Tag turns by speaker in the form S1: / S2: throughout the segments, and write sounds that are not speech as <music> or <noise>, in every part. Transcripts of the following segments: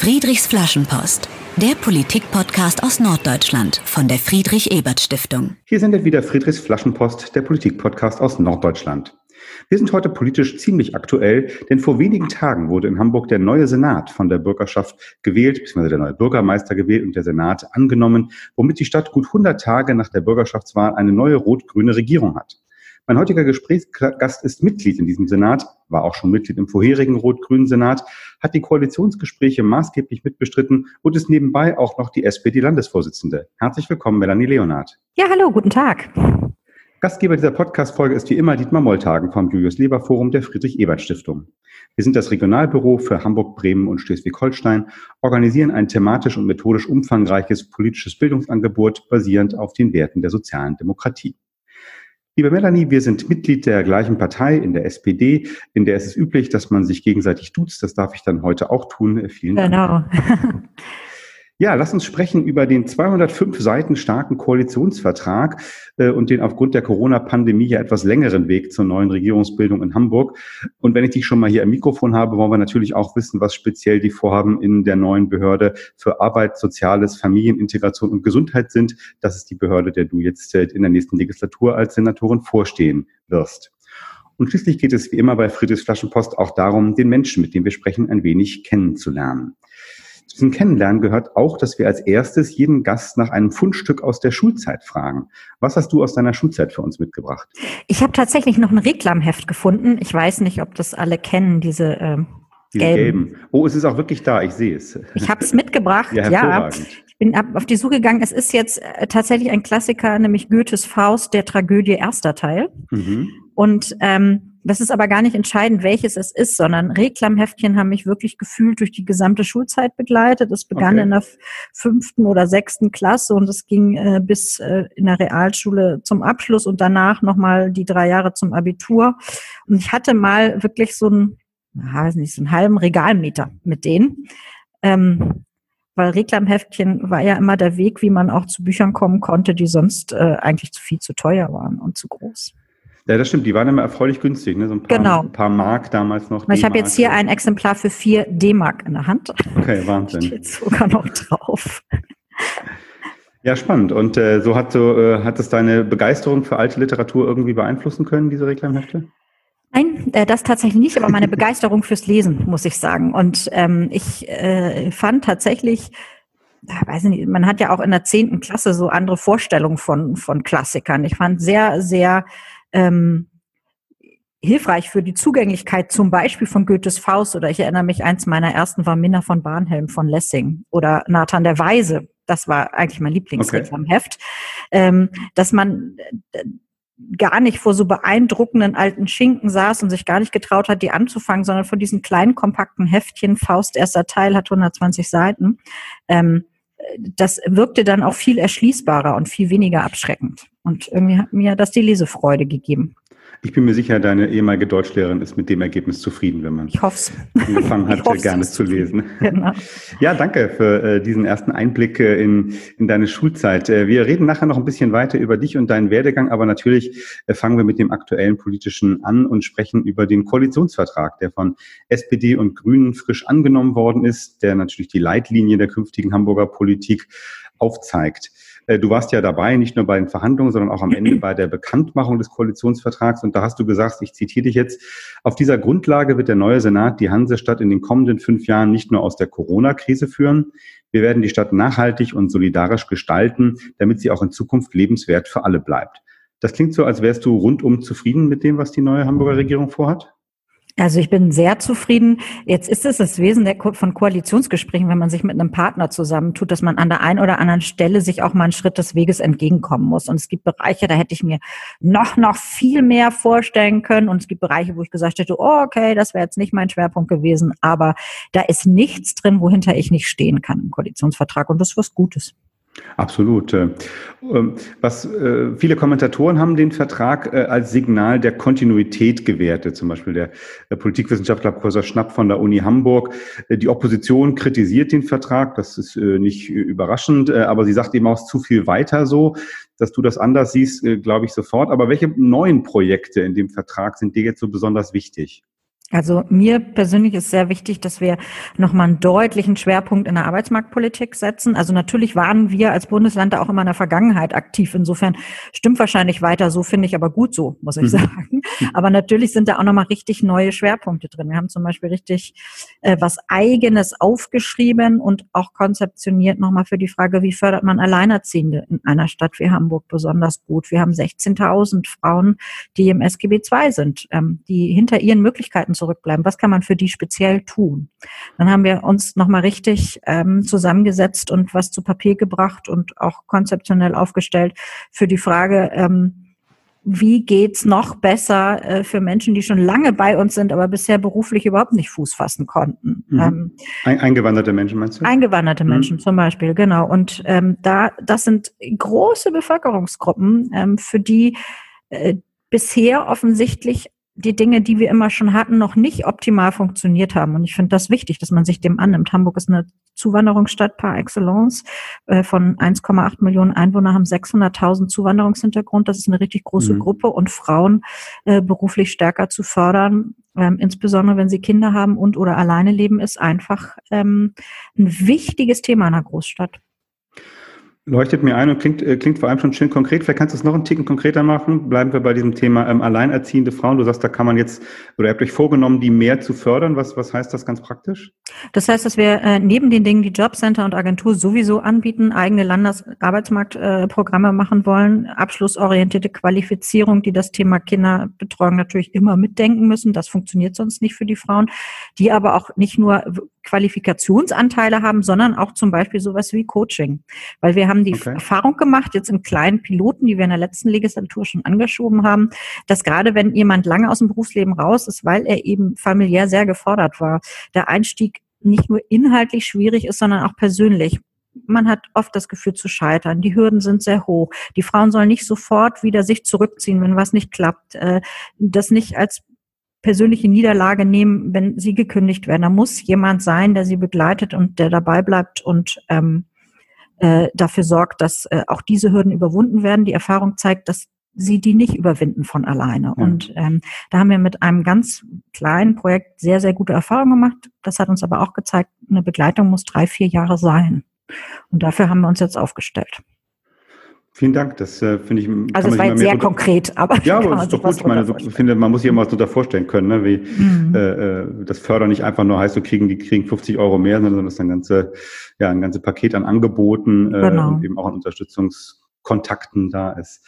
S1: Friedrichs Flaschenpost, der Politik-Podcast aus Norddeutschland von der Friedrich-Ebert-Stiftung.
S2: Hier sendet wieder Friedrichs Flaschenpost, der Politik-Podcast aus Norddeutschland. Wir sind heute politisch ziemlich aktuell, denn vor wenigen Tagen wurde in Hamburg der neue Senat von der Bürgerschaft gewählt, beziehungsweise der neue Bürgermeister gewählt und der Senat angenommen, womit die Stadt gut 100 Tage nach der Bürgerschaftswahl eine neue rot-grüne Regierung hat. Mein heutiger Gesprächsgast ist Mitglied in diesem Senat, war auch schon Mitglied im vorherigen rot-grünen Senat, hat die Koalitionsgespräche maßgeblich mitbestritten und ist nebenbei auch noch die SPD-Landesvorsitzende. Herzlich willkommen, Melanie Leonard.
S3: Ja, hallo, guten Tag.
S2: Gastgeber dieser Podcast-Folge ist wie immer Dietmar Molltagen vom Julius-Leber-Forum der Friedrich-Ebert-Stiftung. Wir sind das Regionalbüro für Hamburg, Bremen und Schleswig-Holstein, organisieren ein thematisch und methodisch umfangreiches politisches Bildungsangebot basierend auf den Werten der sozialen Demokratie. Liebe Melanie, wir sind Mitglied der gleichen Partei in der SPD, in der ist es üblich, dass man sich gegenseitig duzt. Das darf ich dann heute auch tun. Vielen Dank. Genau. <laughs> Ja, lass uns sprechen über den 205 Seiten starken Koalitionsvertrag äh, und den aufgrund der Corona-Pandemie ja etwas längeren Weg zur neuen Regierungsbildung in Hamburg. Und wenn ich dich schon mal hier am Mikrofon habe, wollen wir natürlich auch wissen, was speziell die Vorhaben in der neuen Behörde für Arbeit, Soziales, Familienintegration und Gesundheit sind. Das ist die Behörde, der du jetzt äh, in der nächsten Legislatur als Senatorin vorstehen wirst. Und schließlich geht es wie immer bei Friedrichs Flaschenpost auch darum, den Menschen, mit dem wir sprechen, ein wenig kennenzulernen. Zu diesem Kennenlernen gehört auch, dass wir als erstes jeden Gast nach einem Fundstück aus der Schulzeit fragen. Was hast du aus deiner Schulzeit für uns mitgebracht?
S3: Ich habe tatsächlich noch ein Reklamheft gefunden. Ich weiß nicht, ob das alle kennen, diese äh, diese gelben. gelben.
S2: Oh, es ist auch wirklich da, ich sehe es.
S3: Ich habe es mitgebracht, <laughs> ja. ja. Ich bin auf die Suche gegangen. Es ist jetzt äh, tatsächlich ein Klassiker, nämlich Goethes Faust, der Tragödie erster Teil. Mhm. Und ähm, das ist aber gar nicht entscheidend, welches es ist, sondern Reklamheftchen haben mich wirklich gefühlt durch die gesamte Schulzeit begleitet. Es begann okay. in der fünften oder sechsten Klasse und es ging äh, bis äh, in der Realschule zum Abschluss und danach nochmal die drei Jahre zum Abitur. Und ich hatte mal wirklich so einen, weiß nicht, so einen halben Regalmeter mit denen. Ähm, weil Reklamheftchen war ja immer der Weg, wie man auch zu Büchern kommen konnte, die sonst äh, eigentlich zu viel zu teuer waren und zu groß.
S2: Ja, das stimmt. Die waren immer erfreulich günstig, ne? So ein paar,
S3: genau.
S2: ein paar Mark damals noch.
S3: Ich habe jetzt hier ein Exemplar für vier D-Mark in der Hand.
S2: Okay, Wahnsinn.
S3: Steht sogar noch drauf.
S2: Ja, spannend. Und äh, so hat so äh, hat es deine Begeisterung für alte Literatur irgendwie beeinflussen können, diese Reklamhefte?
S3: Nein, äh, das tatsächlich nicht, aber meine Begeisterung fürs Lesen, muss ich sagen. Und ähm, ich äh, fand tatsächlich, weiß nicht, man hat ja auch in der zehnten Klasse so andere Vorstellungen von, von Klassikern. Ich fand sehr, sehr ähm, hilfreich für die Zugänglichkeit zum Beispiel von Goethes Faust oder ich erinnere mich, eins meiner ersten war Minna von Barnhelm von Lessing oder Nathan der Weise. Das war eigentlich mein Lieblingsreklamheft. Okay. Ähm, dass man äh, gar nicht vor so beeindruckenden alten Schinken saß und sich gar nicht getraut hat, die anzufangen, sondern vor diesen kleinen, kompakten Heftchen. Faust erster Teil hat 120 Seiten. Ähm, das wirkte dann auch viel erschließbarer und viel weniger abschreckend. Und irgendwie hat mir das die Lesefreude gegeben.
S2: Ich bin mir sicher, deine ehemalige Deutschlehrerin ist mit dem Ergebnis zufrieden, wenn man
S3: ich hoff's.
S2: angefangen <laughs> hat, gerne zu lesen. Genau. Ja, danke für äh, diesen ersten Einblick äh, in, in deine Schulzeit. Äh, wir reden nachher noch ein bisschen weiter über dich und deinen Werdegang, aber natürlich äh, fangen wir mit dem aktuellen politischen an und sprechen über den Koalitionsvertrag, der von SPD und Grünen frisch angenommen worden ist, der natürlich die Leitlinie der künftigen Hamburger Politik aufzeigt. Äh, du warst ja dabei, nicht nur bei den Verhandlungen, sondern auch am Ende <clears throat> bei der Bekanntmachung des Koalitionsvertrags. Und da hast du gesagt, ich zitiere dich jetzt, auf dieser Grundlage wird der neue Senat die Hansestadt in den kommenden fünf Jahren nicht nur aus der Corona-Krise führen, wir werden die Stadt nachhaltig und solidarisch gestalten, damit sie auch in Zukunft lebenswert für alle bleibt. Das klingt so, als wärst du rundum zufrieden mit dem, was die neue Hamburger Regierung vorhat?
S3: Also ich bin sehr zufrieden. Jetzt ist es das Wesen der, von Koalitionsgesprächen, wenn man sich mit einem Partner zusammentut, dass man an der einen oder anderen Stelle sich auch mal einen Schritt des Weges entgegenkommen muss. Und es gibt Bereiche, da hätte ich mir noch, noch viel mehr vorstellen können. Und es gibt Bereiche, wo ich gesagt hätte, oh, okay, das wäre jetzt nicht mein Schwerpunkt gewesen. Aber da ist nichts drin, wohinter ich nicht stehen kann im Koalitionsvertrag. Und das ist was Gutes.
S2: Absolut. Äh, ähm, was äh, viele Kommentatoren haben den Vertrag äh, als Signal der Kontinuität gewertet. Zum Beispiel der Politikwissenschaftler Professor Schnapp von der Uni Hamburg. Die Opposition kritisiert den Vertrag. Das ist nicht überraschend, aber sie sagt eben auch zu viel weiter so. Dass du das anders siehst, glaube ich sofort. Aber welche neuen Projekte in dem Vertrag sind dir jetzt so besonders wichtig?
S3: Also mir persönlich ist sehr wichtig, dass wir nochmal einen deutlichen Schwerpunkt in der Arbeitsmarktpolitik setzen. Also natürlich waren wir als Bundesland da auch immer in der Vergangenheit aktiv. Insofern stimmt wahrscheinlich weiter so, finde ich aber gut so, muss ich mhm. sagen. Aber natürlich sind da auch nochmal richtig neue Schwerpunkte drin. Wir haben zum Beispiel richtig äh, was Eigenes aufgeschrieben und auch konzeptioniert nochmal für die Frage, wie fördert man Alleinerziehende in einer Stadt wie Hamburg besonders gut. Wir haben 16.000 Frauen, die im SGB II sind, ähm, die hinter ihren Möglichkeiten zurückbleiben. Was kann man für die speziell tun? Dann haben wir uns nochmal richtig ähm, zusammengesetzt und was zu Papier gebracht und auch konzeptionell aufgestellt für die Frage, ähm, wie geht's noch besser äh, für Menschen, die schon lange bei uns sind, aber bisher beruflich überhaupt nicht Fuß fassen konnten.
S2: Mhm. Ähm, eingewanderte Menschen meinst du?
S3: Eingewanderte mhm. Menschen zum Beispiel, genau. Und ähm, da, das sind große Bevölkerungsgruppen, ähm, für die äh, bisher offensichtlich die Dinge, die wir immer schon hatten, noch nicht optimal funktioniert haben. Und ich finde das wichtig, dass man sich dem annimmt. Hamburg ist eine Zuwanderungsstadt par excellence. Äh, von 1,8 Millionen Einwohnern haben 600.000 Zuwanderungshintergrund. Das ist eine richtig große mhm. Gruppe und Frauen äh, beruflich stärker zu fördern, ähm, insbesondere wenn sie Kinder haben und oder alleine leben, ist einfach ähm, ein wichtiges Thema in einer Großstadt.
S2: Leuchtet mir ein und klingt, äh, klingt vor allem schon schön konkret. Vielleicht kannst du es noch einen Ticken konkreter machen. Bleiben wir bei diesem Thema ähm, alleinerziehende Frauen. Du sagst, da kann man jetzt, oder ihr habt euch vorgenommen, die mehr zu fördern. Was, was heißt das ganz praktisch?
S3: Das heißt, dass wir äh, neben den Dingen, die Jobcenter und Agentur sowieso anbieten, eigene Landesarbeitsmarktprogramme äh, machen wollen, abschlussorientierte Qualifizierung, die das Thema Kinderbetreuung natürlich immer mitdenken müssen. Das funktioniert sonst nicht für die Frauen, die aber auch nicht nur Qualifikationsanteile haben, sondern auch zum Beispiel sowas wie Coaching. Weil wir haben die okay. Erfahrung gemacht, jetzt im kleinen Piloten, die wir in der letzten Legislatur schon angeschoben haben, dass gerade wenn jemand lange aus dem Berufsleben raus ist, weil er eben familiär sehr gefordert war, der Einstieg nicht nur inhaltlich schwierig ist, sondern auch persönlich man hat oft das Gefühl zu scheitern. Die Hürden sind sehr hoch. Die Frauen sollen nicht sofort wieder sich zurückziehen, wenn was nicht klappt. Äh, das nicht als persönliche Niederlage nehmen, wenn sie gekündigt werden. Da muss jemand sein, der sie begleitet und der dabei bleibt und ähm, äh, dafür sorgt, dass äh, auch diese Hürden überwunden werden. Die Erfahrung zeigt, dass sie die nicht überwinden von alleine. Ja. Und ähm, da haben wir mit einem ganz kleinen Projekt sehr, sehr gute Erfahrungen gemacht. Das hat uns aber auch gezeigt, eine Begleitung muss drei, vier Jahre sein. Und dafür haben wir uns jetzt aufgestellt.
S2: Vielen Dank, das äh, finde ich.
S3: Also es war jetzt sehr unter... konkret, aber
S2: ja, aber es ist doch gut. Ich meine, so, finde, man muss sich immer was darunter vorstellen können, ne? wie mhm. äh, äh, das Fördern nicht einfach nur heißt, so kriegen die kriegen 50 Euro mehr, sondern das ist ein ganze, ja, ein ganzes Paket an Angeboten äh, genau. und eben auch an Unterstützungskontakten da ist.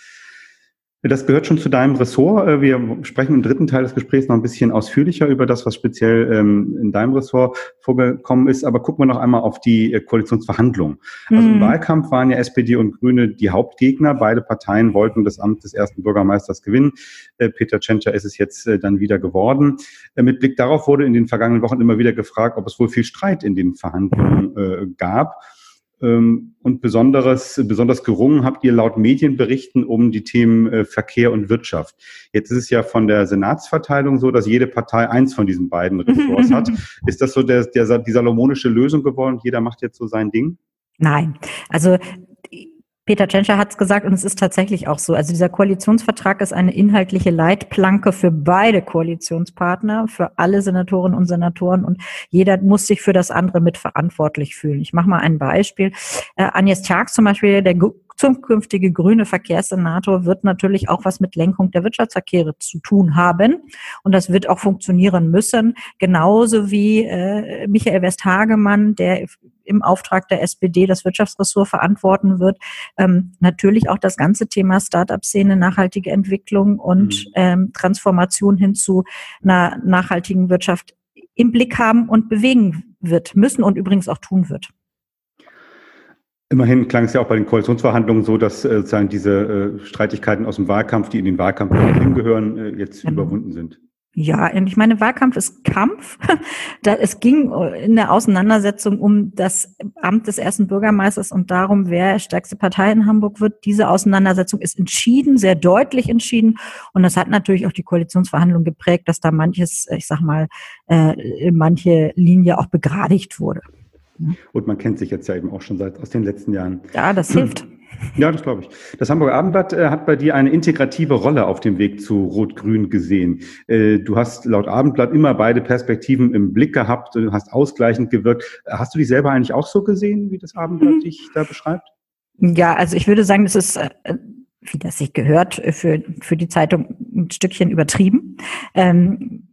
S2: Das gehört schon zu deinem Ressort. Äh, wir sprechen im dritten Teil des Gesprächs noch ein bisschen ausführlicher über das, was speziell ähm, in deinem Ressort vorgekommen ist. Aber gucken wir noch einmal auf die äh, Koalitionsverhandlungen. Also im mhm. Wahlkampf waren ja SPD und Grüne die Hauptgegner. Beide Parteien wollten das Amt des ersten Bürgermeisters gewinnen. Äh, Peter Tschentscher ist es jetzt dann wieder geworden. Mit Blick darauf wurde in den vergangenen Wochen immer wieder gefragt, ob es wohl viel Streit in den Verhandlungen gab. Ähm, und besonderes, besonders gerungen habt ihr laut Medienberichten um die Themen äh, Verkehr und Wirtschaft. Jetzt ist es ja von der Senatsverteilung so, dass jede Partei eins von diesen beiden <laughs> Ressorts hat. Ist das so der, der, die salomonische Lösung geworden? Jeder macht jetzt so sein Ding?
S3: Nein, also Peter Tschentscher hat es gesagt und es ist tatsächlich auch so. Also dieser Koalitionsvertrag ist eine inhaltliche Leitplanke für beide Koalitionspartner, für alle Senatorinnen und Senatoren und jeder muss sich für das andere mitverantwortlich fühlen. Ich mache mal ein Beispiel. Äh, Agnes Tjag zum Beispiel, der zukünftige grüne Verkehrssenator wird natürlich auch was mit Lenkung der Wirtschaftsverkehre zu tun haben. Und das wird auch funktionieren müssen. Genauso wie äh, Michael Westhagemann, der im Auftrag der SPD das Wirtschaftsressort verantworten wird, ähm, natürlich auch das ganze Thema Start-up-Szene, nachhaltige Entwicklung und mhm. ähm, Transformation hin zu einer nachhaltigen Wirtschaft im Blick haben und bewegen wird, müssen und übrigens auch tun wird.
S2: Immerhin klang es ja auch bei den Koalitionsverhandlungen so, dass äh, sozusagen diese äh, Streitigkeiten aus dem Wahlkampf, die in den Wahlkampf hingehören, äh, jetzt genau. überwunden sind.
S3: Ja, ich meine, Wahlkampf ist Kampf. <laughs> da, es ging in der Auseinandersetzung um das Amt des ersten Bürgermeisters und darum, wer stärkste Partei in Hamburg wird. Diese Auseinandersetzung ist entschieden, sehr deutlich entschieden. Und das hat natürlich auch die Koalitionsverhandlungen geprägt, dass da manches, ich sag mal, äh, manche Linie auch begradigt wurde.
S2: Und man kennt sich jetzt ja eben auch schon seit aus den letzten Jahren.
S3: Ja, das <clears throat> hilft.
S2: Ja, das glaube ich. Das Hamburger Abendblatt äh, hat bei dir eine integrative Rolle auf dem Weg zu Rot-Grün gesehen. Äh, du hast laut Abendblatt immer beide Perspektiven im Blick gehabt, du hast ausgleichend gewirkt. Hast du dich selber eigentlich auch so gesehen, wie das Abendblatt mhm. dich da beschreibt?
S3: Ja, also ich würde sagen, das ist äh, wie das sich gehört, für, für die Zeitung ein Stückchen übertrieben. Ähm,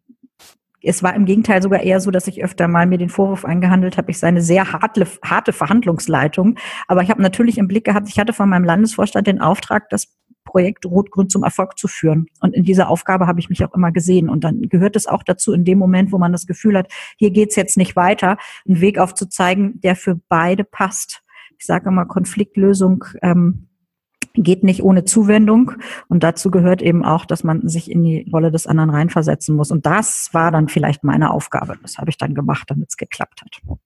S3: es war im Gegenteil sogar eher so, dass ich öfter mal mir den Vorwurf eingehandelt habe, ich sei eine sehr harte, harte Verhandlungsleitung. Aber ich habe natürlich im Blick gehabt, ich hatte von meinem Landesvorstand den Auftrag, das Projekt Rot-Grün zum Erfolg zu führen. Und in dieser Aufgabe habe ich mich auch immer gesehen. Und dann gehört es auch dazu, in dem Moment, wo man das Gefühl hat, hier geht's jetzt nicht weiter, einen Weg aufzuzeigen, der für beide passt. Ich sage immer, Konfliktlösung ähm, geht nicht ohne Zuwendung. Und dazu gehört eben auch, dass man sich in die Rolle des anderen reinversetzen muss. Und das war dann vielleicht meine Aufgabe. Das habe ich dann gemacht, damit es geklappt hat.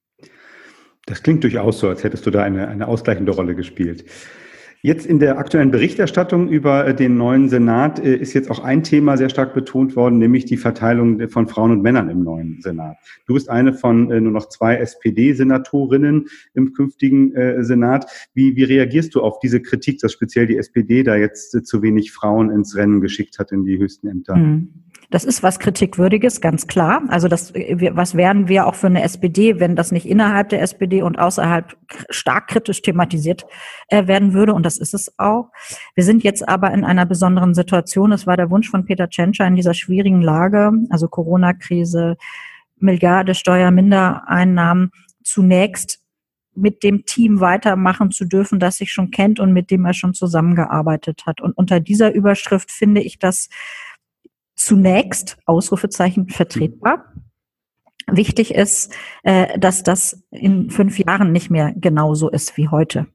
S2: Das klingt durchaus so, als hättest du da eine, eine ausgleichende Rolle gespielt. Jetzt in der aktuellen Berichterstattung über äh, den neuen Senat äh, ist jetzt auch ein Thema sehr stark betont worden, nämlich die Verteilung von Frauen und Männern im neuen Senat. Du bist eine von äh, nur noch zwei SPD-Senatorinnen im künftigen Senat. Wie, wie reagierst du auf diese Kritik, dass speziell die SPD da jetzt zu wenig Frauen ins Rennen geschickt hat in die höchsten Ämter? Mhm.
S3: Das ist was Kritikwürdiges, ganz klar. Also das, was wären wir auch für eine SPD, wenn das nicht innerhalb der SPD und außerhalb stark kritisch thematisiert äh, werden würde? Und das ist es auch. Wir sind jetzt aber in einer besonderen Situation. Es war der Wunsch von Peter Tschentscher in dieser schwierigen Lage, also Corona-Krise, Milliarde Steuermindereinnahmen, zunächst mit dem Team weitermachen zu dürfen, das sich schon kennt und mit dem er schon zusammengearbeitet hat. Und unter dieser Überschrift finde ich das zunächst Ausrufezeichen vertretbar. Wichtig ist, äh, dass das in fünf Jahren nicht mehr genauso ist wie heute.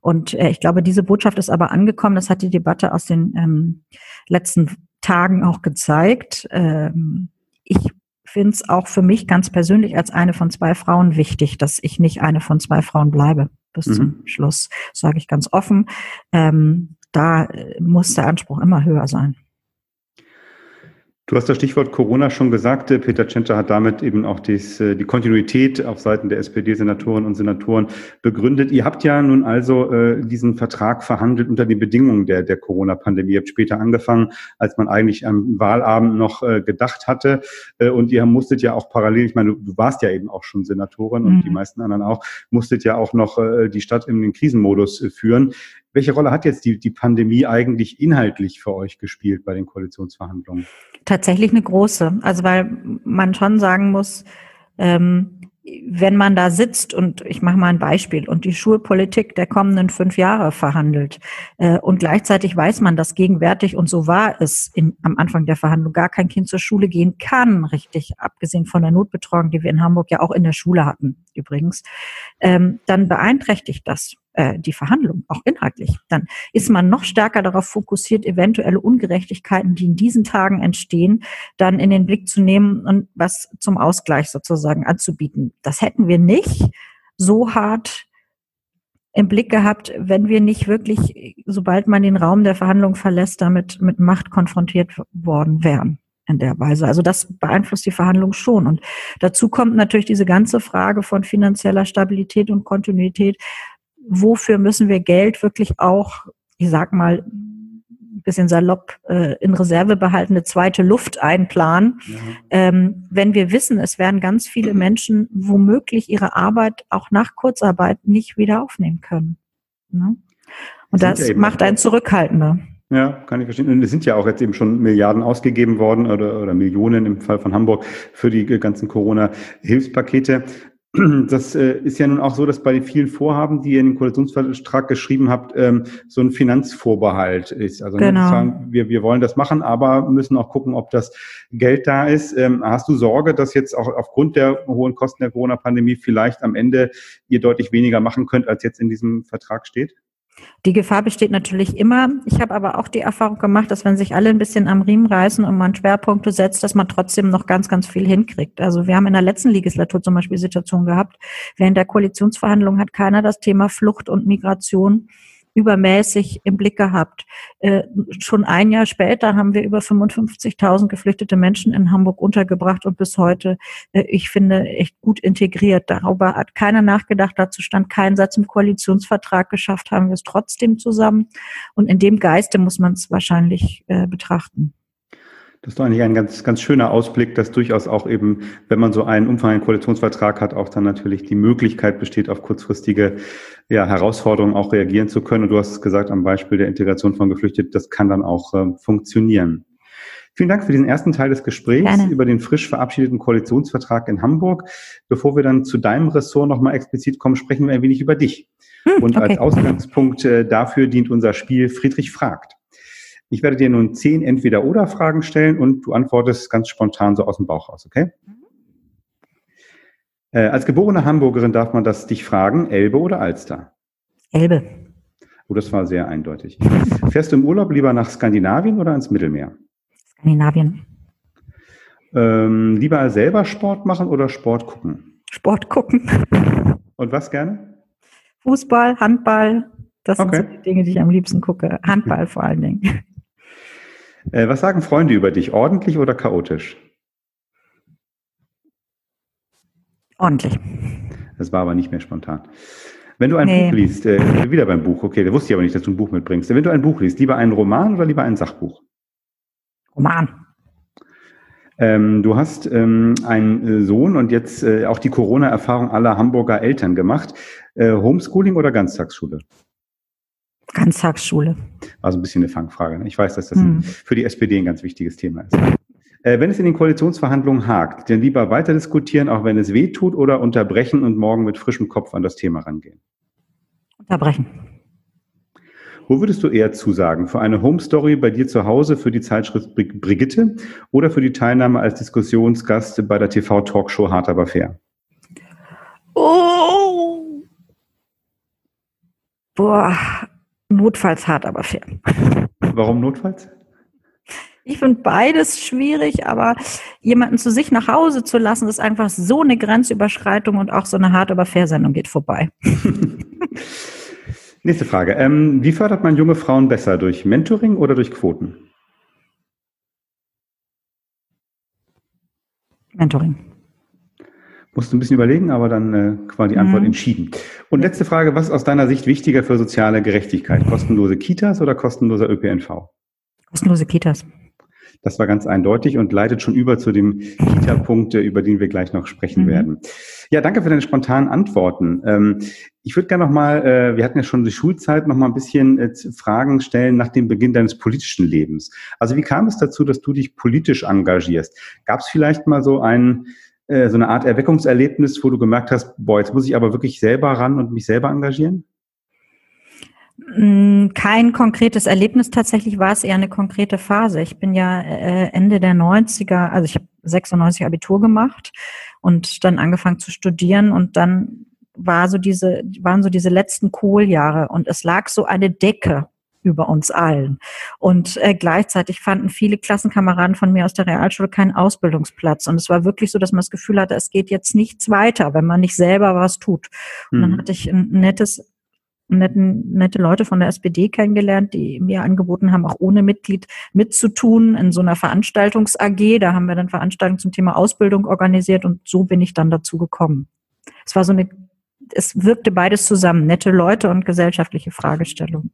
S3: Und äh, ich glaube, diese Botschaft ist aber angekommen. Das hat die Debatte aus den ähm, letzten Tagen auch gezeigt. Ähm, ich finde es auch für mich ganz persönlich als eine von zwei Frauen wichtig, dass ich nicht eine von zwei Frauen bleibe bis mhm. zum Schluss. Sage ich ganz offen. Ähm, da äh, muss der Anspruch immer höher sein.
S2: Du hast das Stichwort Corona schon gesagt. Peter Tschentscher hat damit eben auch dies, äh, die Kontinuität auf Seiten der SPD-Senatoren und Senatoren begründet. Ihr habt ja nun also äh, diesen Vertrag verhandelt unter den Bedingungen der, der Corona-Pandemie. Ihr habt später angefangen, als man eigentlich am Wahlabend noch äh, gedacht hatte. Äh, und ihr musstet ja auch parallel, ich meine, du, du warst ja eben auch schon Senatorin und mhm. die meisten anderen auch, musstet ja auch noch äh, die Stadt in den Krisenmodus äh, führen. Welche Rolle hat jetzt die, die Pandemie eigentlich inhaltlich für euch gespielt bei den Koalitionsverhandlungen?
S3: Tatsächlich eine große. Also weil man schon sagen muss, ähm, wenn man da sitzt und ich mache mal ein Beispiel und die Schulpolitik der kommenden fünf Jahre verhandelt äh, und gleichzeitig weiß man, dass gegenwärtig und so war es in, am Anfang der Verhandlung gar kein Kind zur Schule gehen kann, richtig, abgesehen von der Notbetreuung, die wir in Hamburg ja auch in der Schule hatten übrigens, ähm, dann beeinträchtigt das äh, die Verhandlung, auch inhaltlich. Dann ist man noch stärker darauf fokussiert, eventuelle Ungerechtigkeiten, die in diesen Tagen entstehen, dann in den Blick zu nehmen und was zum Ausgleich sozusagen anzubieten. Das hätten wir nicht so hart im Blick gehabt, wenn wir nicht wirklich, sobald man den Raum der Verhandlung verlässt, damit mit Macht konfrontiert worden wären in der Weise. Also das beeinflusst die Verhandlung schon. Und dazu kommt natürlich diese ganze Frage von finanzieller Stabilität und Kontinuität wofür müssen wir Geld wirklich auch, ich sag mal, ein bisschen salopp äh, in Reserve behalten, eine zweite Luft einplanen. Ja. Ähm, wenn wir wissen, es werden ganz viele Menschen womöglich ihre Arbeit auch nach Kurzarbeit nicht wieder aufnehmen können. Ne? Und das, das macht einen zurückhaltender.
S2: Ja, kann ich verstehen. Und es sind ja auch jetzt eben schon Milliarden ausgegeben worden oder, oder Millionen im Fall von Hamburg für die ganzen Corona-Hilfspakete. Das äh, ist ja nun auch so, dass bei den vielen Vorhaben, die ihr in den Koalitionsvertrag geschrieben habt, ähm, so ein Finanzvorbehalt ist. Also genau. sagen, wir, wir wollen das machen, aber müssen auch gucken, ob das Geld da ist. Ähm, hast du Sorge, dass jetzt auch aufgrund der hohen Kosten der Corona-Pandemie vielleicht am Ende ihr deutlich weniger machen könnt, als jetzt in diesem Vertrag steht?
S3: Die Gefahr besteht natürlich immer. Ich habe aber auch die Erfahrung gemacht, dass wenn sich alle ein bisschen am Riemen reißen und man Schwerpunkte setzt, dass man trotzdem noch ganz, ganz viel hinkriegt. Also wir haben in der letzten Legislatur zum Beispiel Situation gehabt, während der Koalitionsverhandlungen hat keiner das Thema Flucht und Migration übermäßig im Blick gehabt. Äh, schon ein Jahr später haben wir über 55.000 geflüchtete Menschen in Hamburg untergebracht und bis heute, äh, ich finde, echt gut integriert. Darüber hat keiner nachgedacht. Dazu stand kein Satz im Koalitionsvertrag. Geschafft haben wir es trotzdem zusammen. Und in dem Geiste muss man es wahrscheinlich äh, betrachten.
S2: Das ist doch eigentlich ein ganz, ganz schöner Ausblick, dass durchaus auch eben, wenn man so einen umfangreichen Koalitionsvertrag hat, auch dann natürlich die Möglichkeit besteht, auf kurzfristige ja, Herausforderungen auch reagieren zu können. Und du hast gesagt, am Beispiel der Integration von Geflüchteten, das kann dann auch äh, funktionieren. Vielen Dank für diesen ersten Teil des Gesprächs Gerne. über den frisch verabschiedeten Koalitionsvertrag in Hamburg. Bevor wir dann zu deinem Ressort nochmal explizit kommen, sprechen wir ein wenig über dich. Hm, Und okay. als Ausgangspunkt äh, dafür dient unser Spiel Friedrich fragt. Ich werde dir nun zehn Entweder-Oder-Fragen stellen und du antwortest ganz spontan so aus dem Bauch raus, okay? Mhm. Äh, als geborene Hamburgerin darf man das dich fragen, Elbe oder Alster?
S3: Elbe.
S2: Oh, das war sehr eindeutig. <laughs> Fährst du im Urlaub lieber nach Skandinavien oder ins Mittelmeer?
S3: Skandinavien.
S2: Ähm, lieber selber Sport machen oder Sport gucken?
S3: Sport gucken. <laughs>
S2: Und was gerne?
S3: Fußball, Handball. Das okay. sind so die Dinge, die ich am liebsten gucke. Handball <laughs> vor allen Dingen.
S2: Äh, was sagen Freunde über dich? Ordentlich oder chaotisch?
S3: Ordentlich.
S2: Das war aber nicht mehr spontan. Wenn du ein nee. Buch liest, äh, wieder beim Buch, okay, da wusste ich aber nicht, dass du ein Buch mitbringst. Wenn du ein Buch liest, lieber einen Roman oder lieber ein Sachbuch?
S3: Roman.
S2: Ähm, du hast ähm, einen äh, Sohn und jetzt äh, auch die Corona-Erfahrung aller Hamburger Eltern gemacht. Äh, Homeschooling oder Ganztagsschule?
S3: Ganztagsschule.
S2: Also ein bisschen eine Fangfrage. Ne? Ich weiß, dass das hm. für die SPD ein ganz wichtiges Thema ist. Äh, wenn es in den Koalitionsverhandlungen hakt, dann lieber weiter diskutieren, auch wenn es weh tut, oder unterbrechen und morgen mit frischem Kopf an das Thema rangehen?
S3: Unterbrechen.
S2: Wo würdest du eher zusagen? Für eine Home Story bei dir zu Hause für die Zeitschrift Brigitte oder für die Teilnahme als Diskussionsgast bei der TV-Talkshow Hart aber fair?
S3: Oh! Boah, Notfalls hart, aber fair.
S2: Warum notfalls?
S3: Ich finde beides schwierig, aber jemanden zu sich nach Hause zu lassen, ist einfach so eine Grenzüberschreitung und auch so eine hart, aber fair Sendung geht vorbei. <laughs>
S2: Nächste Frage. Ähm, wie fördert man junge Frauen besser? Durch Mentoring oder durch Quoten?
S3: Mentoring.
S2: Musst du ein bisschen überlegen, aber dann äh, quasi die Antwort mhm. entschieden. Und letzte Frage, was ist aus deiner Sicht wichtiger für soziale Gerechtigkeit? Kostenlose Kitas oder kostenloser ÖPNV?
S3: Kostenlose Kitas.
S2: Das war ganz eindeutig und leitet schon über zu dem Kita-Punkt, über den wir gleich noch sprechen mhm. werden. Ja, danke für deine spontanen Antworten. Ähm, ich würde gerne noch mal, äh, wir hatten ja schon die Schulzeit, noch mal ein bisschen äh, Fragen stellen nach dem Beginn deines politischen Lebens. Also wie kam es dazu, dass du dich politisch engagierst? Gab es vielleicht mal so einen äh, so eine Art Erweckungserlebnis, wo du gemerkt hast, boah, jetzt muss ich aber wirklich selber ran und mich selber engagieren?
S3: Mm, kein konkretes Erlebnis, tatsächlich war es eher eine konkrete Phase. Ich bin ja äh, Ende der 90er, also ich habe 96 Abitur gemacht und dann angefangen zu studieren und dann war so diese, waren so diese letzten Kohljahre und es lag so eine Decke über uns allen. Und äh, gleichzeitig fanden viele Klassenkameraden von mir aus der Realschule keinen Ausbildungsplatz. Und es war wirklich so, dass man das Gefühl hatte, es geht jetzt nichts weiter, wenn man nicht selber was tut. Und mhm. dann hatte ich ein nettes netten, nette Leute von der SPD kennengelernt, die mir angeboten haben, auch ohne Mitglied mitzutun in so einer Veranstaltungs AG. Da haben wir dann Veranstaltungen zum Thema Ausbildung organisiert und so bin ich dann dazu gekommen. Es war so eine, es wirkte beides zusammen, nette Leute und gesellschaftliche Fragestellungen.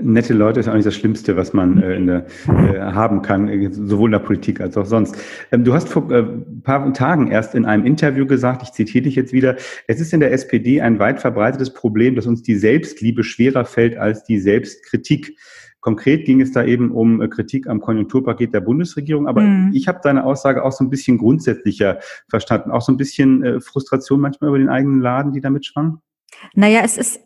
S2: Nette Leute ist auch nicht das Schlimmste, was man äh, in der, äh, haben kann, äh, sowohl in der Politik als auch sonst. Ähm, du hast vor äh, paar Tagen erst in einem Interview gesagt, ich zitiere dich jetzt wieder, es ist in der SPD ein weit verbreitetes Problem, dass uns die Selbstliebe schwerer fällt als die Selbstkritik. Konkret ging es da eben um äh, Kritik am Konjunkturpaket der Bundesregierung, aber mhm. ich habe deine Aussage auch so ein bisschen grundsätzlicher verstanden, auch so ein bisschen äh, Frustration manchmal über den eigenen Laden, die da mitschwang.
S3: Naja, es ist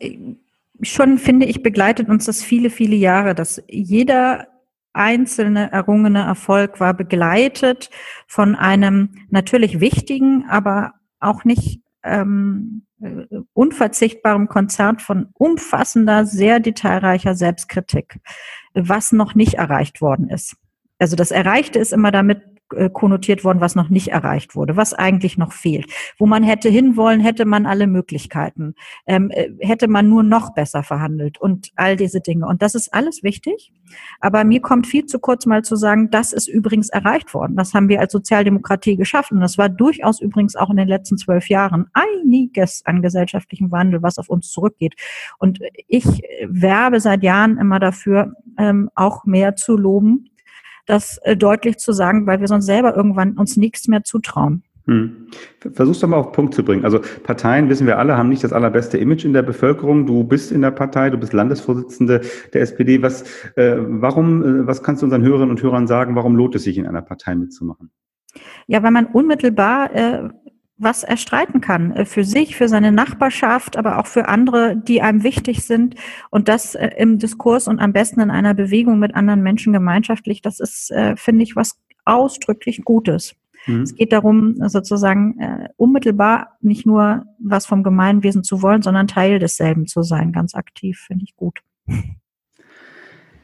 S3: schon, finde ich, begleitet uns das viele, viele Jahre, dass jeder einzelne errungene Erfolg war begleitet von einem natürlich wichtigen, aber auch nicht ähm, unverzichtbarem Konzert von umfassender, sehr detailreicher Selbstkritik, was noch nicht erreicht worden ist. Also das Erreichte ist immer damit äh, konnotiert worden, was noch nicht erreicht wurde, was eigentlich noch fehlt. Wo man hätte hinwollen, hätte man alle Möglichkeiten, ähm, äh, hätte man nur noch besser verhandelt und all diese Dinge. Und das ist alles wichtig. Aber mir kommt viel zu kurz mal zu sagen, das ist übrigens erreicht worden. Das haben wir als Sozialdemokratie geschaffen. Und das war durchaus übrigens auch in den letzten zwölf Jahren einiges an gesellschaftlichem Wandel, was auf uns zurückgeht. Und ich werbe seit Jahren immer dafür, ähm, auch mehr zu loben, das äh, deutlich zu sagen, weil wir sonst selber irgendwann uns nichts mehr zutrauen. Hm.
S2: Versuch's doch mal auf den Punkt zu bringen. Also Parteien, wissen wir alle, haben nicht das allerbeste Image in der Bevölkerung. Du bist in der Partei, du bist Landesvorsitzende der SPD. Was, äh, warum, äh, was kannst du unseren Hörerinnen und Hörern sagen, warum lohnt es sich, in einer Partei mitzumachen?
S3: Ja, weil man unmittelbar äh, was erstreiten kann. Äh, für sich, für seine Nachbarschaft, aber auch für andere, die einem wichtig sind. Und das äh, im Diskurs und am besten in einer Bewegung mit anderen Menschen gemeinschaftlich, das ist, äh, finde ich, was ausdrücklich Gutes. Mhm. Es geht darum, sozusagen äh, unmittelbar nicht nur was vom Gemeinwesen zu wollen, sondern Teil desselben zu sein, ganz aktiv, finde ich gut. <laughs>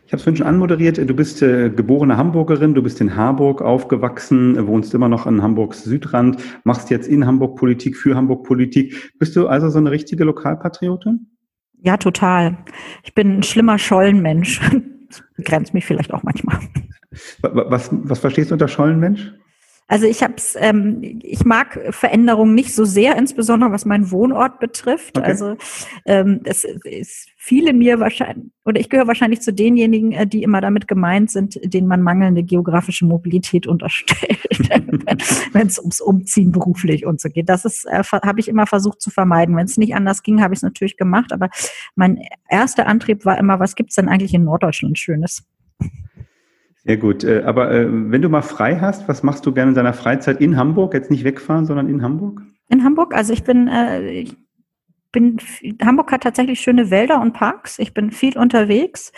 S2: Ich habe es vorhin schon anmoderiert. Du bist äh, geborene Hamburgerin, du bist in Harburg aufgewachsen, wohnst immer noch an Hamburgs Südrand, machst jetzt in Hamburg Politik, für Hamburg Politik. Bist du also so eine richtige Lokalpatriotin?
S3: Ja, total. Ich bin ein schlimmer Schollenmensch. <laughs> Das begrenzt mich vielleicht auch manchmal.
S2: Was, was verstehst du unter Schollenmensch?
S3: Also ich habe ähm, ich mag Veränderungen nicht so sehr, insbesondere was meinen Wohnort betrifft. Okay. Also ähm, es ist viele mir wahrscheinlich, oder ich gehöre wahrscheinlich zu denjenigen, äh, die immer damit gemeint sind, denen man mangelnde geografische Mobilität unterstellt, <laughs> wenn es ums Umziehen beruflich und so geht. Das ist, äh, habe ich immer versucht zu vermeiden. Wenn es nicht anders ging, habe ich es natürlich gemacht. Aber mein erster Antrieb war immer, was gibt's denn eigentlich in Norddeutschland Schönes?
S2: Sehr gut. Äh, aber äh, wenn du mal frei hast, was machst du gerne in deiner Freizeit in Hamburg? Jetzt nicht wegfahren, sondern in Hamburg?
S3: In Hamburg, also ich bin, äh, ich bin, Hamburg hat tatsächlich schöne Wälder und Parks. Ich bin viel unterwegs.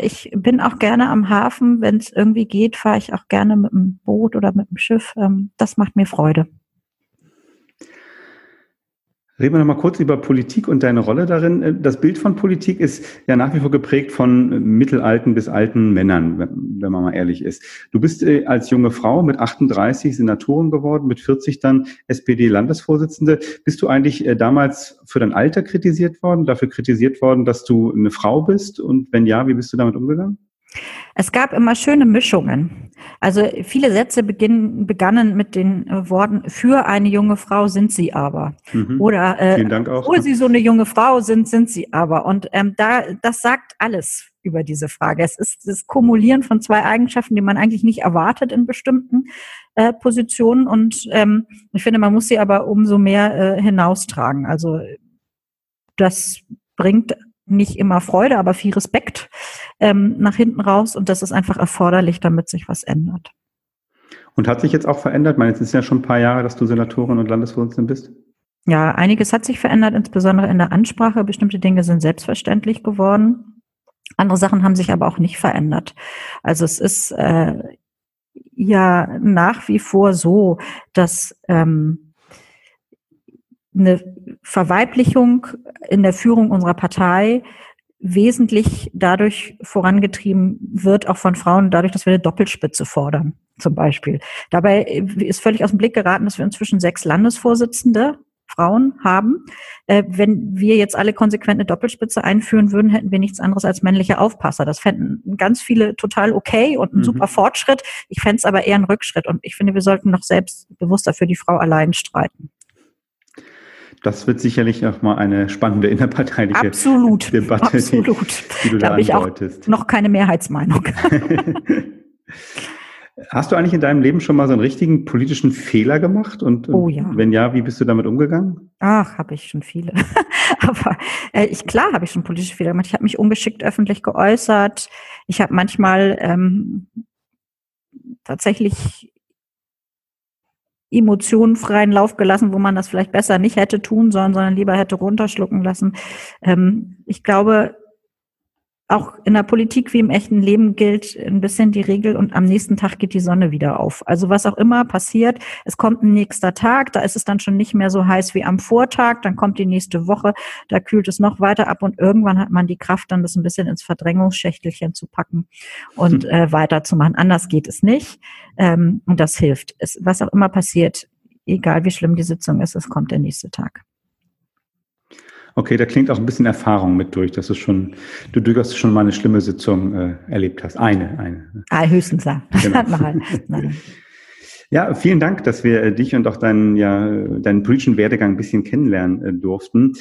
S3: ich bin auch gerne am Hafen. Wenn es irgendwie geht, fahre ich auch gerne mit dem Boot oder mit dem Schiff. Ähm, das macht mir Freude.
S2: Reden wir noch mal kurz über Politik und deine Rolle darin. Äh, das Bild von Politik ist ja nach wie vor geprägt von äh, mittelalten bis alten Männern, wenn man mal ehrlich ist. Du bist äh, als junge Frau mit 38 Senatorin geworden, mit 40 dann SPD-Landesvorsitzende. Bist du eigentlich damals für dein Alter kritisiert worden, dafür kritisiert worden, dass du eine Frau bist? Und wenn ja, wie bist du damit umgegangen?
S3: Es gab immer schöne Mischungen. Also viele Sätze beginnen, begannen mit den äh, Worten, für eine junge Frau sind sie aber. Mhm. Oder äh, obwohl sie so eine junge Frau sind, sind sie aber. Und ähm, da, das sagt alles über diese Frage. Es ist das Kumulieren von zwei Eigenschaften, die man eigentlich nicht erwartet in bestimmten äh, Positionen. Und ähm, ich finde, man muss sie aber umso mehr äh, hinaustragen. Also das bringt nicht immer Freude, aber viel Respekt ähm, nach hinten raus. Und das ist einfach erforderlich, damit sich was ändert.
S2: Und hat sich jetzt auch verändert? Ich meine, jetzt ist ja schon ein paar Jahre, dass du Senatorin und Landesvorsitzende bist.
S3: Ja, einiges hat sich verändert, insbesondere in der Ansprache. Bestimmte Dinge sind selbstverständlich geworden. Andere Sachen haben sich aber auch nicht verändert. Also es ist äh, ja nach wie vor so, dass ähm, eine Verweiblichung in der Führung unserer Partei wesentlich dadurch vorangetrieben wird, auch von Frauen, dadurch, dass wir eine Doppelspitze fordern, zum Beispiel. Dabei ist völlig aus dem Blick geraten, dass wir inzwischen sechs Landesvorsitzende Frauen haben. Äh, wenn wir jetzt alle konsequent eine Doppelspitze einführen würden, hätten wir nichts anderes als männliche Aufpasser. Das fänden ganz viele total okay und ein mhm. super Fortschritt. Ich fände es aber eher ein Rückschritt. Und ich finde, wir sollten noch selbstbewusster für die Frau allein streiten.
S2: Das wird sicherlich auch mal eine spannende innerparteiliche
S3: absolut, Debatte, absolut. Die, die du da, da ich auch noch keine Mehrheitsmeinung. <laughs>
S2: Hast du eigentlich in deinem Leben schon mal so einen richtigen politischen Fehler gemacht? Und, oh ja. wenn ja, wie bist du damit umgegangen?
S3: Ach, habe ich schon viele. <laughs> Aber äh, ich klar habe ich schon politische Fehler gemacht. Ich habe mich ungeschickt öffentlich geäußert. Ich habe manchmal ähm, tatsächlich Emotionen freien Lauf gelassen, wo man das vielleicht besser nicht hätte tun sollen, sondern lieber hätte runterschlucken lassen. Ähm, ich glaube, auch in der Politik wie im echten Leben gilt ein bisschen die Regel und am nächsten Tag geht die Sonne wieder auf. Also was auch immer passiert, es kommt ein nächster Tag, da ist es dann schon nicht mehr so heiß wie am Vortag, dann kommt die nächste Woche, da kühlt es noch weiter ab und irgendwann hat man die Kraft, dann das ein bisschen ins Verdrängungsschächtelchen zu packen und hm. äh, weiterzumachen. Anders geht es nicht ähm, und das hilft. Es, was auch immer passiert, egal wie schlimm die Sitzung ist, es kommt der nächste Tag.
S2: Okay, da klingt auch ein bisschen Erfahrung mit durch, dass du schon, du durchaus schon mal eine schlimme Sitzung äh, erlebt hast. Eine, eine.
S3: Ah, höchstens, ja. Genau. <laughs> mal.
S2: Ja, vielen Dank, dass wir äh, dich und auch deinen, ja, deinen politischen Werdegang ein bisschen kennenlernen äh, durften.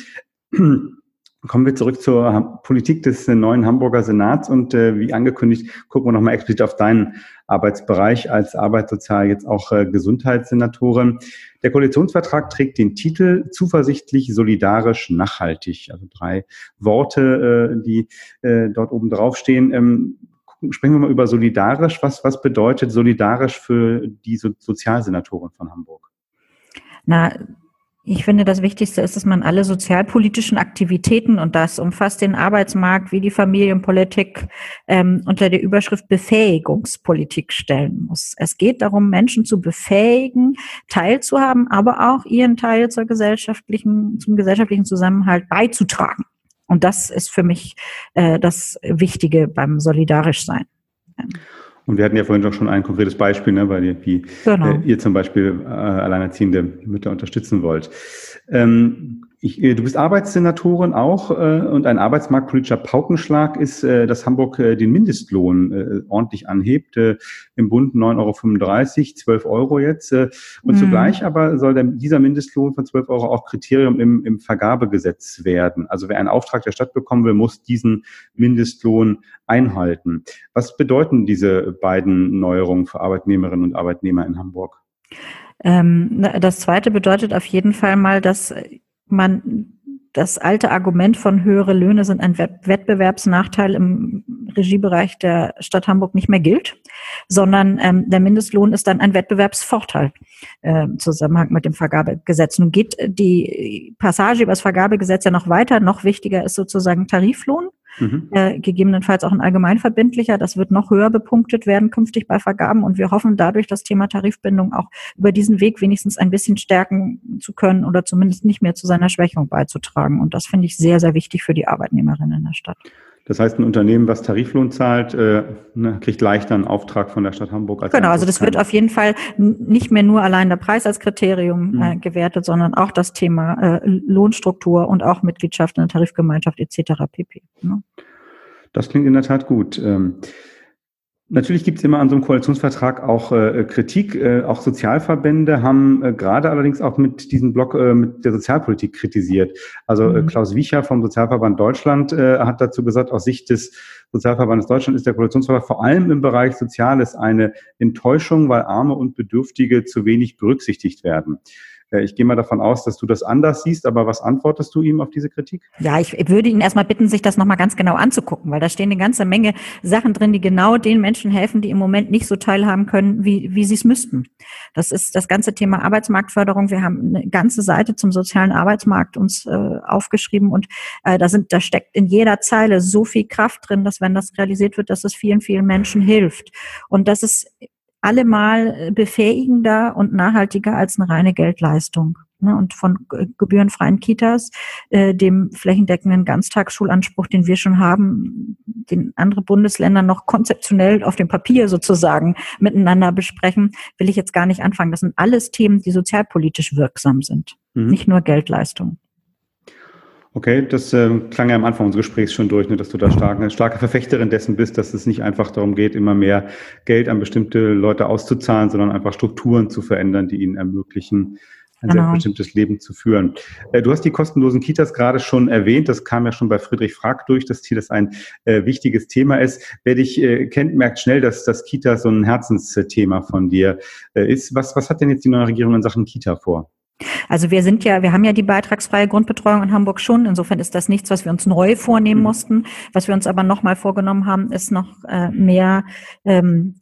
S2: Kommen wir zurück zur Politik des äh, neuen Hamburger Senats und äh, wie angekündigt, gucken wir nochmal explizit auf deinen Arbeitsbereich als Arbeitssozial jetzt auch äh, Gesundheitssenatorin. Der Koalitionsvertrag trägt den Titel zuversichtlich, solidarisch, nachhaltig. Also drei Worte, äh, die äh, dort oben draufstehen. Ähm, sprechen wir mal über solidarisch. Was, was bedeutet solidarisch für die so Sozialsenatorin von Hamburg?
S3: Na, ich finde, das Wichtigste ist, dass man alle sozialpolitischen Aktivitäten, und das umfasst den Arbeitsmarkt wie die Familienpolitik, ähm, unter der Überschrift Befähigungspolitik stellen muss. Es geht darum, Menschen zu befähigen, teilzuhaben, aber auch ihren Teil zur gesellschaftlichen, zum gesellschaftlichen Zusammenhalt beizutragen. Und das ist für mich äh, das Wichtige beim Solidarischsein.
S2: Und wir hatten ja vorhin doch schon ein konkretes Beispiel, ne, weil ihr, wie genau. äh, ihr zum Beispiel äh, alleinerziehende Mütter unterstützen wollt. Ähm, ich, äh, du bist Arbeitssenatorin auch äh, und ein arbeitsmarktpolitischer Paukenschlag ist, äh, dass Hamburg äh, den Mindestlohn äh, ordentlich anhebt. Äh, Im Bund 9,35 Euro, 12 Euro jetzt. Und mhm. zugleich aber soll der, dieser Mindestlohn von 12 Euro auch Kriterium im, im Vergabegesetz werden. Also wer einen Auftrag der Stadt bekommen will, muss diesen Mindestlohn einhalten. Was bedeuten diese beiden Neuerungen für Arbeitnehmerinnen und Arbeitnehmer in Hamburg?
S3: Ähm, das zweite bedeutet auf jeden Fall mal, dass man das alte Argument von höhere Löhne sind ein Wettbewerbsnachteil im Regiebereich der Stadt Hamburg nicht mehr gilt, sondern ähm, der Mindestlohn ist dann ein Wettbewerbsvorteil äh, im Zusammenhang mit dem Vergabegesetz. Nun geht die Passage über das Vergabegesetz ja noch weiter. Noch wichtiger ist sozusagen Tariflohn mhm. äh, gegebenenfalls auch ein allgemeinverbindlicher. Das wird noch höher bepunktet werden künftig bei Vergaben und wir hoffen dadurch das Thema Tarifbindung auch über diesen Weg wenigstens ein bisschen stärken zu können oder zumindest nicht mehr zu seiner Schwächung beizutragen. Und das finde ich sehr, sehr wichtig für die Arbeitnehmerinnen in der Stadt.
S2: Das heißt, ein Unternehmen, was Tariflohn zahlt, äh, ne, kriegt leichter einen Auftrag von der Stadt Hamburg.
S3: Als genau, also das wird auf jeden Fall nicht mehr nur allein der Preis als Kriterium mhm. äh, gewertet, sondern auch das Thema äh, Lohnstruktur und auch Mitgliedschaft in der Tarifgemeinschaft etc. pp. Ne?
S2: Das klingt in der Tat gut. Ähm, Natürlich gibt es immer an so einem Koalitionsvertrag auch äh, Kritik. Äh, auch Sozialverbände haben äh, gerade allerdings auch mit diesem Block äh, mit der Sozialpolitik kritisiert. Also äh, mhm. Klaus Wiecher vom Sozialverband Deutschland äh, hat dazu gesagt, aus Sicht des Sozialverbandes Deutschland ist der Koalitionsvertrag vor allem im Bereich Soziales eine Enttäuschung, weil Arme und Bedürftige zu wenig berücksichtigt werden. Äh, ich gehe mal davon aus, dass du das anders siehst, aber was antwortest du ihm auf diese Kritik?
S3: Ja, ich würde ihn erstmal bitten, sich das nochmal ganz genau anzugucken, weil da stehen eine ganze Menge Sachen drin, die genau den Menschen helfen, die im Moment nicht so teilhaben können, wie, wie sie es müssten. Das ist das ganze Thema Arbeitsmarktförderung. Wir haben eine ganze Seite zum sozialen Arbeitsmarkt uns äh, aufgeschrieben und äh, da sind, da steckt in jeder Zeile so viel Kraft drin, dass wenn das realisiert wird, dass es vielen, vielen Menschen hilft. Und das ist allemal äh, befähigender und nachhaltiger als eine reine Geldleistung. Ne? Und von gebührenfreien Kitas, äh, dem flächendeckenden Ganztagsschulanspruch, den wir schon haben, den andere Bundesländer noch konzeptionell auf dem Papier sozusagen miteinander besprechen, will ich jetzt gar nicht anfangen. Das sind alles Themen, die sozialpolitisch wirksam sind, mhm. nicht nur Geldleistung.
S2: Okay, das äh, klang ja am Anfang unseres Gesprächs schon durch, ne, dass du da stark, eine starke Verfechterin dessen bist, dass es nicht einfach darum geht, immer mehr Geld an bestimmte Leute auszuzahlen, sondern einfach Strukturen zu verändern, die ihnen ermöglichen, ein genau. selbstbestimmtes Leben zu führen. Äh, du hast die kostenlosen Kitas gerade schon erwähnt. Das kam ja schon bei Friedrich Frag durch, dass hier das ein äh, wichtiges Thema ist. Wer dich äh, kennt, merkt schnell, dass das Kita so ein Herzensthema von dir äh, ist. Was, was hat denn jetzt die neue Regierung in Sachen Kita vor?
S3: Also wir sind ja, wir haben ja die beitragsfreie Grundbetreuung in Hamburg schon. Insofern ist das nichts, was wir uns neu vornehmen mhm. mussten. Was wir uns aber nochmal vorgenommen haben, ist noch äh, mehr ähm,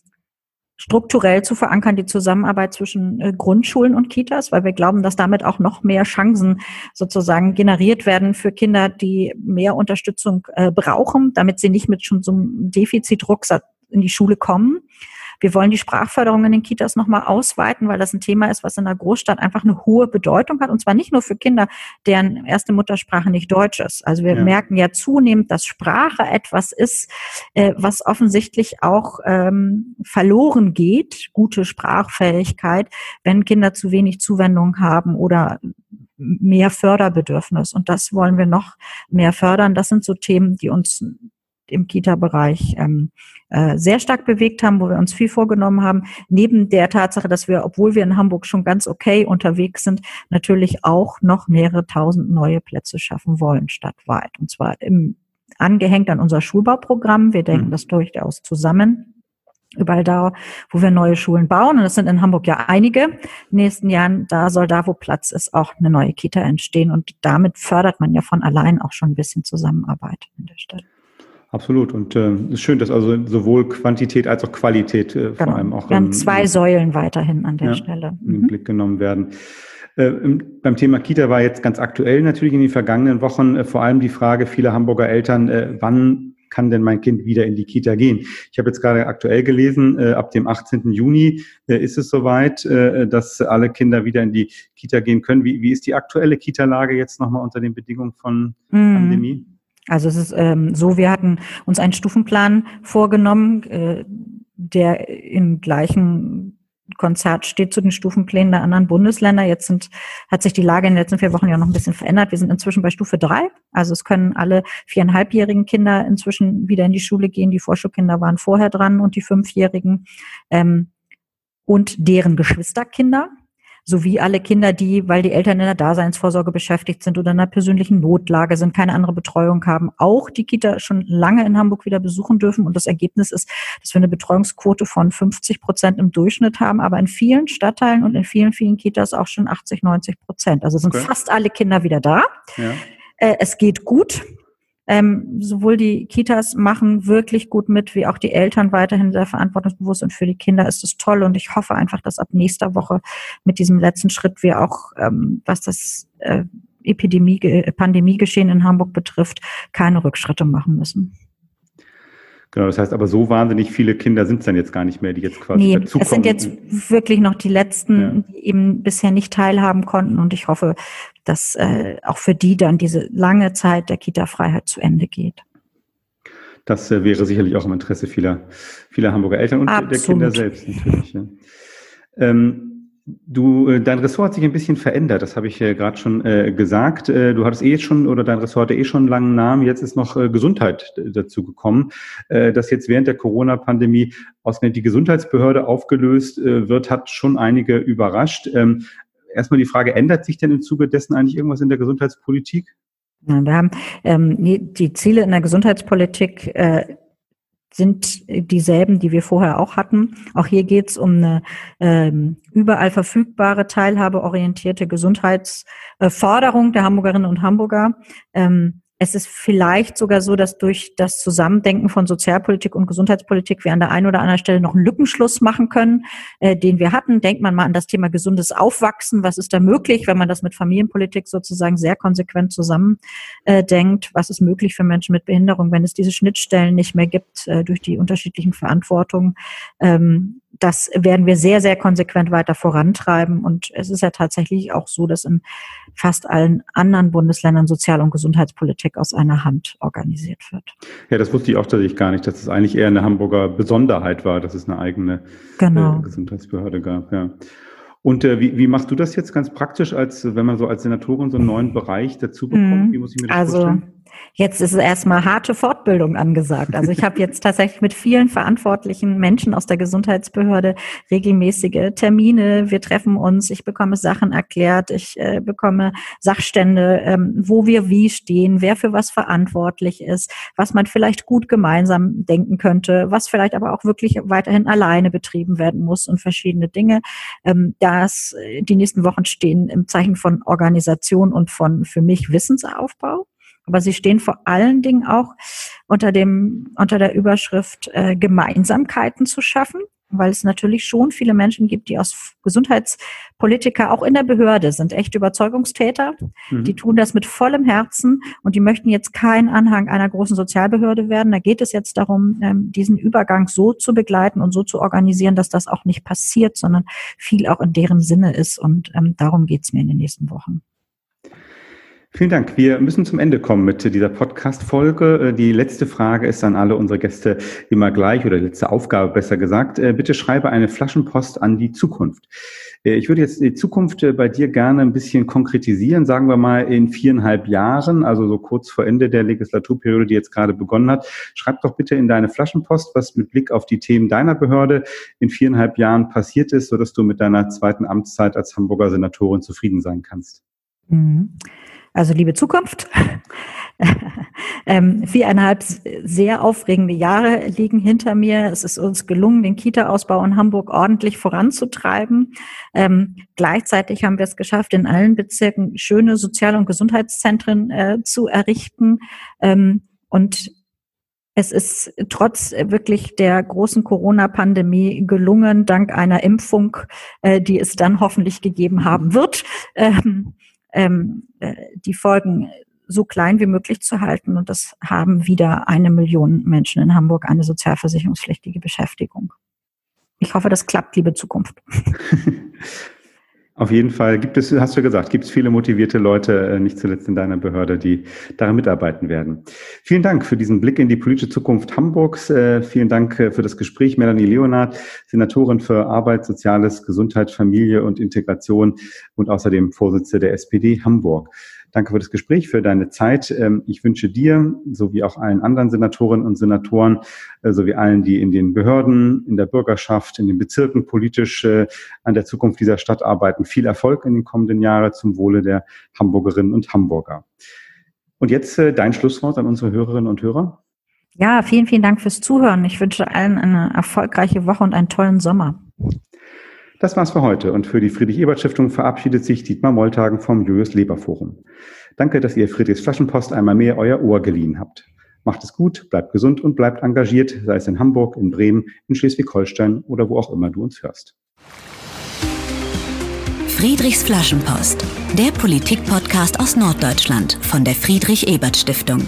S3: strukturell zu verankern, die Zusammenarbeit zwischen äh, Grundschulen und Kitas, weil wir glauben, dass damit auch noch mehr Chancen sozusagen generiert werden für Kinder, die mehr Unterstützung äh, brauchen, damit sie nicht mit schon so einem Defizitrucksack in die Schule kommen. Wir wollen die Sprachförderung in den Kitas nochmal ausweiten, weil das ein Thema ist, was in der Großstadt einfach eine hohe Bedeutung hat. Und zwar nicht nur für Kinder, deren erste Muttersprache nicht Deutsch ist. Also wir ja. merken ja zunehmend, dass Sprache etwas ist, äh, was offensichtlich auch ähm, verloren geht, gute Sprachfähigkeit, wenn Kinder zu wenig Zuwendung haben oder mehr Förderbedürfnis. Und das wollen wir noch mehr fördern. Das sind so Themen, die uns im Kita-Bereich ähm, äh, sehr stark bewegt haben, wo wir uns viel vorgenommen haben. Neben der Tatsache, dass wir, obwohl wir in Hamburg schon ganz okay unterwegs sind, natürlich auch noch mehrere tausend neue Plätze schaffen wollen stadtweit. Und zwar im, angehängt an unser Schulbauprogramm. Wir denken mhm. das durchaus zusammen überall da, wo wir neue Schulen bauen, und das sind in Hamburg ja einige, in den nächsten Jahren, da soll da, wo Platz ist, auch eine neue Kita entstehen. Und damit fördert man ja von allein auch schon ein bisschen Zusammenarbeit in der Stadt.
S2: Absolut. Und äh, es ist schön, dass also sowohl Quantität als auch Qualität äh, genau. vor allem auch.
S3: Wir haben zwei Säulen weiterhin an der
S2: ja,
S3: Stelle.
S2: Mhm. In den Blick genommen werden. Äh, im, beim Thema Kita war jetzt ganz aktuell natürlich in den vergangenen Wochen äh, vor allem die Frage vieler Hamburger Eltern, äh, wann kann denn mein Kind wieder in die Kita gehen? Ich habe jetzt gerade aktuell gelesen, äh, ab dem 18. Juni äh, ist es soweit, äh, dass alle Kinder wieder in die Kita gehen können. Wie, wie ist die aktuelle Kita-Lage jetzt nochmal unter den Bedingungen von mhm. Pandemie?
S3: Also es ist ähm, so, wir hatten uns einen Stufenplan vorgenommen, äh, der im gleichen Konzert steht zu den Stufenplänen der anderen Bundesländer. Jetzt sind, hat sich die Lage in den letzten vier Wochen ja noch ein bisschen verändert. Wir sind inzwischen bei Stufe drei. Also es können alle viereinhalbjährigen Kinder inzwischen wieder in die Schule gehen. Die Vorschulkinder waren vorher dran und die fünfjährigen ähm, und deren Geschwisterkinder sowie alle Kinder, die, weil die Eltern in der Daseinsvorsorge beschäftigt sind oder in einer persönlichen Notlage sind, keine andere Betreuung haben, auch die Kita schon lange in Hamburg wieder besuchen dürfen. Und das Ergebnis ist, dass wir eine Betreuungsquote von 50 Prozent im Durchschnitt haben, aber in vielen Stadtteilen und in vielen, vielen Kitas auch schon 80, 90 Prozent. Also sind okay. fast alle Kinder wieder da. Ja. Äh, es geht gut. Ähm, sowohl die Kitas machen wirklich gut mit, wie auch die Eltern weiterhin sehr verantwortungsbewusst und für die Kinder ist es toll und ich hoffe einfach, dass ab nächster Woche mit diesem letzten Schritt wir auch, ähm, was das äh, Epidemie, Pandemiegeschehen in Hamburg betrifft, keine Rückschritte machen müssen.
S2: Genau, das heißt aber so wahnsinnig viele Kinder sind es dann jetzt gar nicht mehr, die jetzt quasi
S3: nee, dazukommen. Es sind jetzt wirklich noch die letzten, ja. die eben bisher nicht teilhaben konnten und ich hoffe, dass äh, auch für die dann diese lange Zeit der Kita-Freiheit zu Ende geht.
S2: Das äh, wäre sicherlich auch im Interesse vieler, vieler Hamburger Eltern und Absolut. der Kinder selbst natürlich. Ja. Ähm, Du, äh, dein Ressort hat sich ein bisschen verändert, das habe ich äh, gerade schon äh, gesagt. Äh, du hattest eh schon oder dein Ressort hatte eh schon einen langen Namen, jetzt ist noch äh, Gesundheit dazu gekommen, äh, dass jetzt während der Corona-Pandemie ausgerechnet die Gesundheitsbehörde aufgelöst äh, wird, hat schon einige überrascht. Ähm, erstmal die Frage, ändert sich denn im Zuge dessen eigentlich irgendwas in der Gesundheitspolitik?
S3: Wir haben ähm, die Ziele in der Gesundheitspolitik äh, sind dieselben, die wir vorher auch hatten. Auch hier geht es um eine ähm, überall verfügbare, teilhabeorientierte Gesundheitsförderung der Hamburgerinnen und Hamburger. Ähm, es ist vielleicht sogar so, dass durch das Zusammendenken von Sozialpolitik und Gesundheitspolitik wir an der einen oder anderen Stelle noch einen Lückenschluss machen können, äh, den wir hatten. Denkt man mal an das Thema gesundes Aufwachsen. Was ist da möglich, wenn man das mit Familienpolitik sozusagen sehr konsequent zusammendenkt? Äh, was ist möglich für Menschen mit Behinderung, wenn es diese Schnittstellen nicht mehr gibt äh, durch die unterschiedlichen Verantwortungen? Ähm, das werden wir sehr, sehr konsequent weiter vorantreiben. Und es ist ja tatsächlich auch so, dass in fast allen anderen Bundesländern Sozial- und Gesundheitspolitik aus einer Hand organisiert wird.
S2: Ja, das wusste ich auch tatsächlich gar nicht, dass es eigentlich eher eine Hamburger Besonderheit war, dass es eine eigene genau. äh, Gesundheitsbehörde gab. Ja. Und äh, wie, wie machst du das jetzt ganz praktisch, als wenn man so als Senatorin so einen neuen Bereich dazu bekommt?
S3: Mhm. Wie muss ich mir das also, vorstellen? Jetzt ist es erstmal harte Fortbildung angesagt. Also ich habe jetzt tatsächlich mit vielen verantwortlichen Menschen aus der Gesundheitsbehörde regelmäßige Termine. Wir treffen uns, ich bekomme Sachen erklärt, ich äh, bekomme Sachstände, ähm, wo wir wie stehen, wer für was verantwortlich ist, was man vielleicht gut gemeinsam denken könnte, was vielleicht aber auch wirklich weiterhin alleine betrieben werden muss und verschiedene Dinge. Ähm, das, äh, die nächsten Wochen stehen im Zeichen von Organisation und von für mich Wissensaufbau. Aber sie stehen vor allen Dingen auch unter dem, unter der Überschrift äh, Gemeinsamkeiten zu schaffen. weil es natürlich schon viele Menschen gibt, die aus Gesundheitspolitiker auch in der Behörde sind echt Überzeugungstäter. Mhm. Die tun das mit vollem Herzen und die möchten jetzt kein Anhang einer großen Sozialbehörde werden. Da geht es jetzt darum, ähm, diesen Übergang so zu begleiten und so zu organisieren, dass das auch nicht passiert, sondern viel auch in deren Sinne ist. Und ähm, darum geht es mir in den nächsten Wochen.
S2: Vielen Dank. Wir müssen zum Ende kommen mit dieser Podcast-Folge. Äh, die letzte Frage ist an alle unsere Gäste immer gleich oder letzte Aufgabe besser gesagt. Äh, bitte schreibe eine Flaschenpost an die Zukunft. Äh, ich würde jetzt die Zukunft bei dir gerne ein bisschen konkretisieren, sagen wir mal in viereinhalb Jahren, also so kurz vor Ende der Legislaturperiode, die jetzt gerade begonnen hat. Schreib doch bitte in deine Flaschenpost, was mit Blick auf die Themen deiner Behörde in viereinhalb Jahren passiert ist, sodass du mit deiner zweiten Amtszeit als Hamburger Senatorin zufrieden sein kannst.
S3: Mhm. Also liebe Zukunft, <laughs> ähm, viereinhalb sehr aufregende Jahre liegen hinter mir. Es ist uns gelungen, den Kita-Ausbau in Hamburg ordentlich voranzutreiben. Ähm, gleichzeitig haben wir es geschafft, in allen Bezirken schöne Sozial- und Gesundheitszentren äh, zu errichten. Ähm, und es ist trotz wirklich der großen Corona-Pandemie gelungen, dank einer Impfung, äh, die es dann hoffentlich gegeben haben wird, ähm, ähm, äh, die Folgen so klein wie möglich zu halten. Und das haben wieder eine Million Menschen in Hamburg eine sozialversicherungspflichtige Beschäftigung. Ich hoffe, das klappt, liebe Zukunft. <laughs>
S2: Auf jeden Fall gibt es, hast du gesagt, gibt es viele motivierte Leute, äh, nicht zuletzt in deiner Behörde, die daran mitarbeiten werden. Vielen Dank für diesen Blick in die politische Zukunft Hamburgs. Äh, vielen Dank für das Gespräch, Melanie Leonard, Senatorin für Arbeit, Soziales, Gesundheit, Familie und Integration und außerdem Vorsitzende der SPD Hamburg. Danke für das Gespräch, für deine Zeit. Ähm, ich wünsche dir, sowie auch allen anderen Senatorinnen und Senatoren, äh, sowie allen, die in den Behörden, in der Bürgerschaft, in den Bezirken politisch äh, an der Zukunft dieser Stadt arbeiten, viel Erfolg in den kommenden Jahren zum Wohle der Hamburgerinnen und Hamburger. Und jetzt äh, dein Schlusswort an unsere Hörerinnen und Hörer.
S3: Ja, vielen, vielen Dank fürs Zuhören. Ich wünsche allen eine erfolgreiche Woche und einen tollen Sommer.
S2: Das war's für heute und für die Friedrich-Ebert-Stiftung verabschiedet sich Dietmar Molltagen vom Julius Leber Forum. Danke, dass ihr Friedrichs Flaschenpost einmal mehr euer Ohr geliehen habt. Macht es gut, bleibt gesund und bleibt engagiert, sei es in Hamburg, in Bremen, in Schleswig-Holstein oder wo auch immer du uns hörst.
S1: Friedrichs Flaschenpost, der Politik-Podcast aus Norddeutschland von der Friedrich-Ebert-Stiftung.